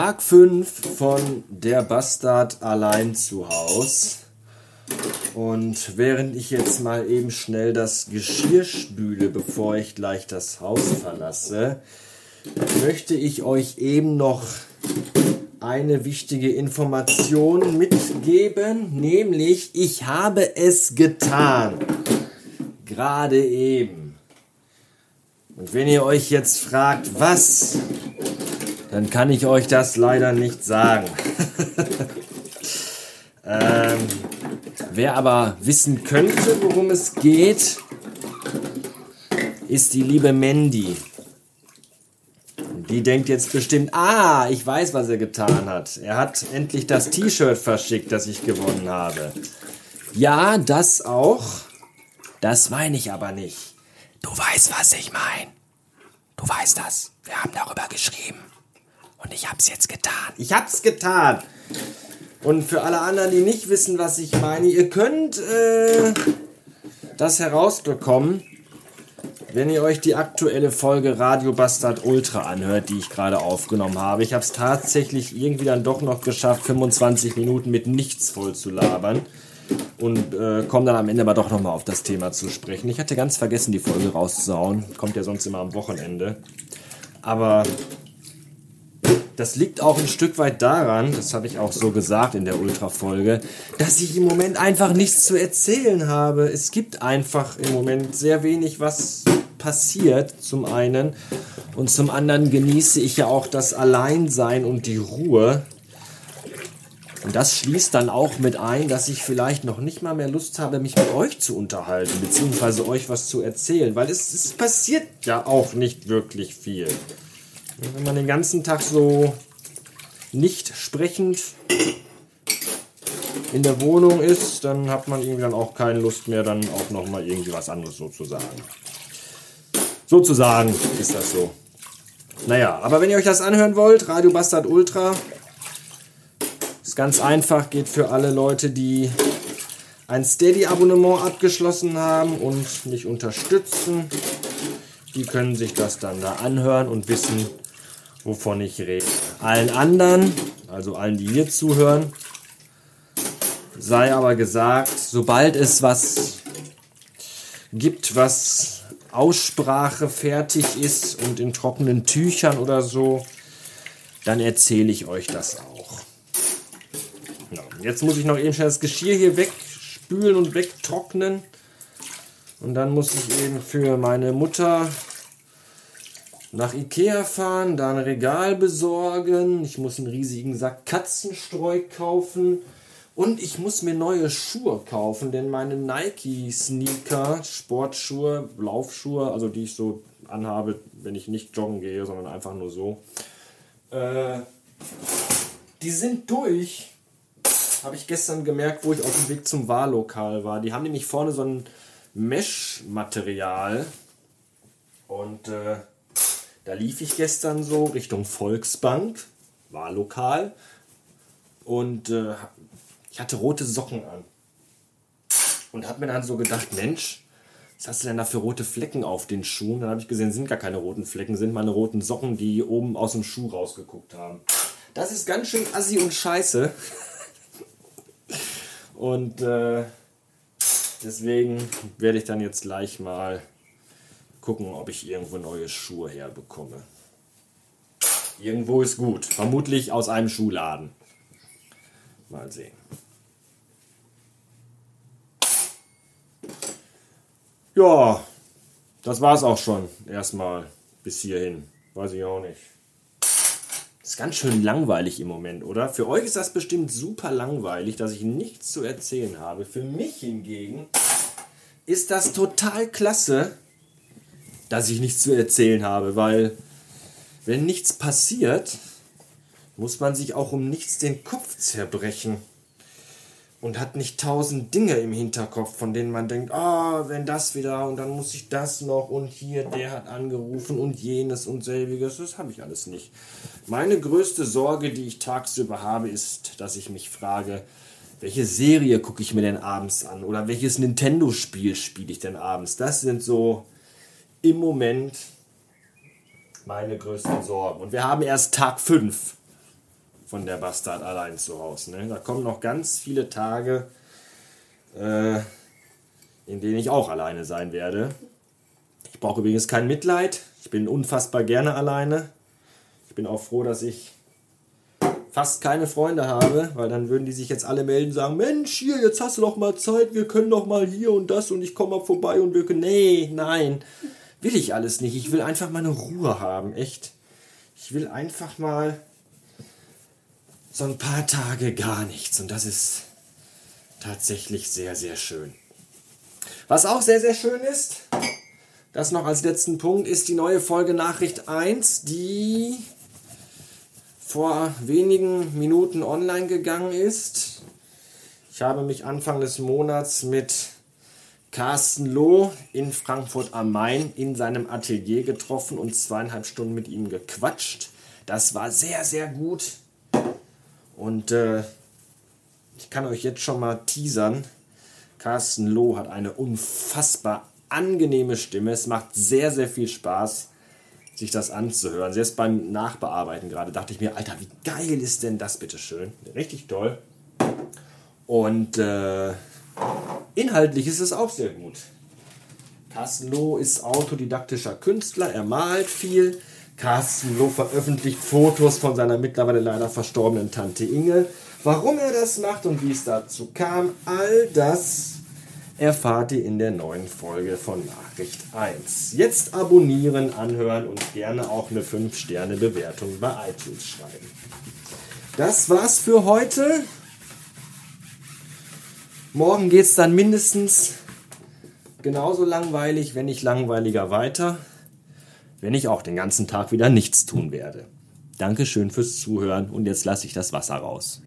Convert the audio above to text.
Tag 5 von Der Bastard allein zu Haus. Und während ich jetzt mal eben schnell das Geschirr spüle, bevor ich gleich das Haus verlasse, möchte ich euch eben noch eine wichtige Information mitgeben, nämlich ich habe es getan. Gerade eben. Und wenn ihr euch jetzt fragt, was, dann kann ich euch das leider nicht sagen. ähm, wer aber wissen könnte, worum es geht, ist die liebe Mandy. Die denkt jetzt bestimmt, ah, ich weiß, was er getan hat. Er hat endlich das T-Shirt verschickt, das ich gewonnen habe. Ja, das auch. Das meine ich aber nicht. Du weißt, was ich meine. Du weißt das. Wir haben darüber geschrieben. Und ich hab's jetzt getan. Ich hab's getan. Und für alle anderen, die nicht wissen, was ich meine, ihr könnt äh, das herausbekommen, wenn ihr euch die aktuelle Folge Radio Bastard Ultra anhört, die ich gerade aufgenommen habe. Ich habe es tatsächlich irgendwie dann doch noch geschafft, 25 Minuten mit nichts voll zu labern. Und äh, komme dann am Ende aber doch nochmal auf das Thema zu sprechen. Ich hatte ganz vergessen, die Folge rauszuhauen. Kommt ja sonst immer am Wochenende. Aber das liegt auch ein Stück weit daran, das habe ich auch so gesagt in der Ultra-Folge, dass ich im Moment einfach nichts zu erzählen habe. Es gibt einfach im Moment sehr wenig, was passiert, zum einen. Und zum anderen genieße ich ja auch das Alleinsein und die Ruhe. Und das schließt dann auch mit ein, dass ich vielleicht noch nicht mal mehr Lust habe, mich mit euch zu unterhalten, beziehungsweise euch was zu erzählen, weil es, es passiert ja auch nicht wirklich viel. Wenn man den ganzen Tag so nicht sprechend in der Wohnung ist, dann hat man irgendwie dann auch keine Lust mehr, dann auch noch mal irgendwie was anderes sozusagen. Sozusagen ist das so. Naja, aber wenn ihr euch das anhören wollt, Radio Bastard Ultra, ist ganz einfach, geht für alle Leute, die ein Steady-Abonnement abgeschlossen haben und mich unterstützen. Die können sich das dann da anhören und wissen, wovon ich rede. Allen anderen, also allen, die hier zuhören, sei aber gesagt, sobald es was gibt, was Aussprache fertig ist und in trockenen Tüchern oder so, dann erzähle ich euch das auch. Ja, jetzt muss ich noch eben schnell das Geschirr hier wegspülen und wegtrocknen. Und dann muss ich eben für meine Mutter nach Ikea fahren, da ein Regal besorgen. Ich muss einen riesigen Sack Katzenstreu kaufen. Und ich muss mir neue Schuhe kaufen, denn meine Nike-Sneaker, Sportschuhe, Laufschuhe, also die ich so anhabe, wenn ich nicht joggen gehe, sondern einfach nur so, äh, die sind durch. Habe ich gestern gemerkt, wo ich auf dem Weg zum Wahllokal war. Die haben nämlich vorne so ein Mesh-Material. Und äh, da lief ich gestern so Richtung Volksbank, war lokal und äh, ich hatte rote Socken an. Und habe mir dann so gedacht, Mensch, was hast du denn da für rote Flecken auf den Schuhen? Dann habe ich gesehen, sind gar keine roten Flecken, sind meine roten Socken, die oben aus dem Schuh rausgeguckt haben. Das ist ganz schön assi und scheiße. und äh, deswegen werde ich dann jetzt gleich mal gucken, ob ich irgendwo neue Schuhe herbekomme. Irgendwo ist gut. Vermutlich aus einem Schuhladen. Mal sehen. Ja, das war's auch schon. Erstmal bis hierhin. Weiß ich auch nicht. Ist ganz schön langweilig im Moment, oder? Für euch ist das bestimmt super langweilig, dass ich nichts zu erzählen habe. Für mich hingegen ist das total klasse, dass ich nichts zu erzählen habe, weil wenn nichts passiert, muss man sich auch um nichts den Kopf zerbrechen und hat nicht tausend Dinge im Hinterkopf, von denen man denkt, ah, oh, wenn das wieder und dann muss ich das noch und hier, der hat angerufen und jenes und selbiges, das habe ich alles nicht. Meine größte Sorge, die ich tagsüber habe, ist, dass ich mich frage, welche Serie gucke ich mir denn abends an oder welches Nintendo-Spiel spiele ich denn abends? Das sind so im Moment meine größten Sorgen. Und wir haben erst Tag 5. von der Bastard allein zu Hause. Ne? Da kommen noch ganz viele Tage, äh, in denen ich auch alleine sein werde. Ich brauche übrigens kein Mitleid. Ich bin unfassbar gerne alleine. Ich bin auch froh, dass ich fast keine Freunde habe, weil dann würden die sich jetzt alle melden und sagen, Mensch, hier, jetzt hast du doch mal Zeit, wir können doch mal hier und das und ich komme mal vorbei und wir können... Nee, nein, will ich alles nicht. Ich will einfach mal eine Ruhe haben, echt. Ich will einfach mal so ein paar Tage gar nichts und das ist tatsächlich sehr, sehr schön. Was auch sehr, sehr schön ist, das noch als letzten Punkt, ist die neue Folge Nachricht 1, die vor wenigen Minuten online gegangen ist. Ich habe mich Anfang des Monats mit Carsten Loh in Frankfurt am Main in seinem Atelier getroffen und zweieinhalb Stunden mit ihm gequatscht. Das war sehr, sehr gut. Und äh, ich kann euch jetzt schon mal teasern. Carsten Loh hat eine unfassbar angenehme Stimme. Es macht sehr, sehr viel Spaß sich das anzuhören. Selbst beim Nachbearbeiten gerade dachte ich mir, Alter, wie geil ist denn das bitte schön? Richtig toll. Und äh, inhaltlich ist es auch sehr gut. Carsten ist autodidaktischer Künstler, er malt viel. Carsten veröffentlicht Fotos von seiner mittlerweile leider verstorbenen Tante Inge. Warum er das macht und wie es dazu kam, all das erfahrt ihr in der neuen Folge von Nachricht 1. Jetzt abonnieren, anhören und gerne auch eine 5-Sterne-Bewertung bei iTunes schreiben. Das war's für heute. Morgen geht's dann mindestens genauso langweilig, wenn nicht langweiliger weiter, wenn ich auch den ganzen Tag wieder nichts tun werde. Dankeschön fürs Zuhören und jetzt lasse ich das Wasser raus.